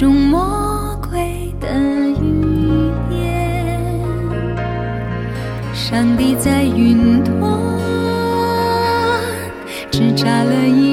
中魔鬼的语言上帝在云端只眨了一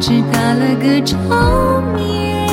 只打了个照面。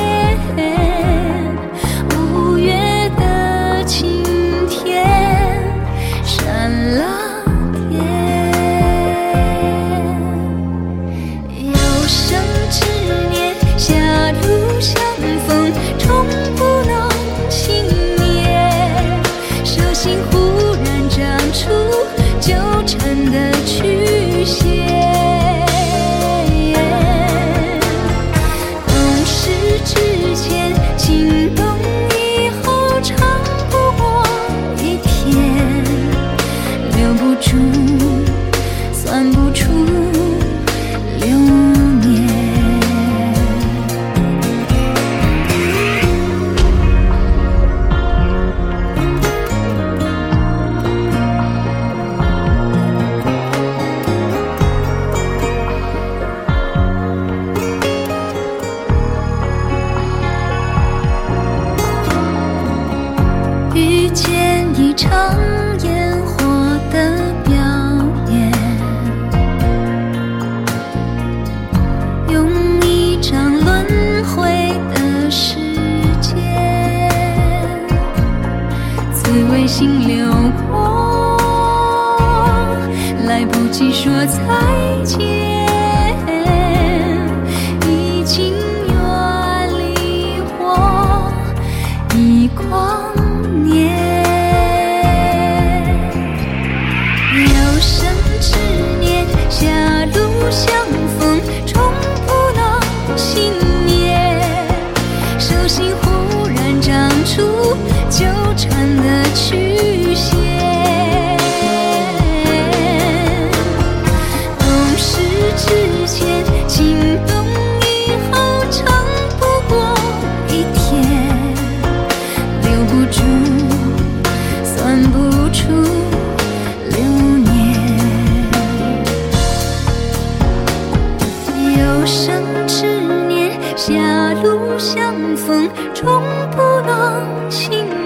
一场烟火的表演，用一场轮回的时间，紫微星流过，来不及说再见，已经远离我，一光。处流年。有生之年狭路相逢终不能幸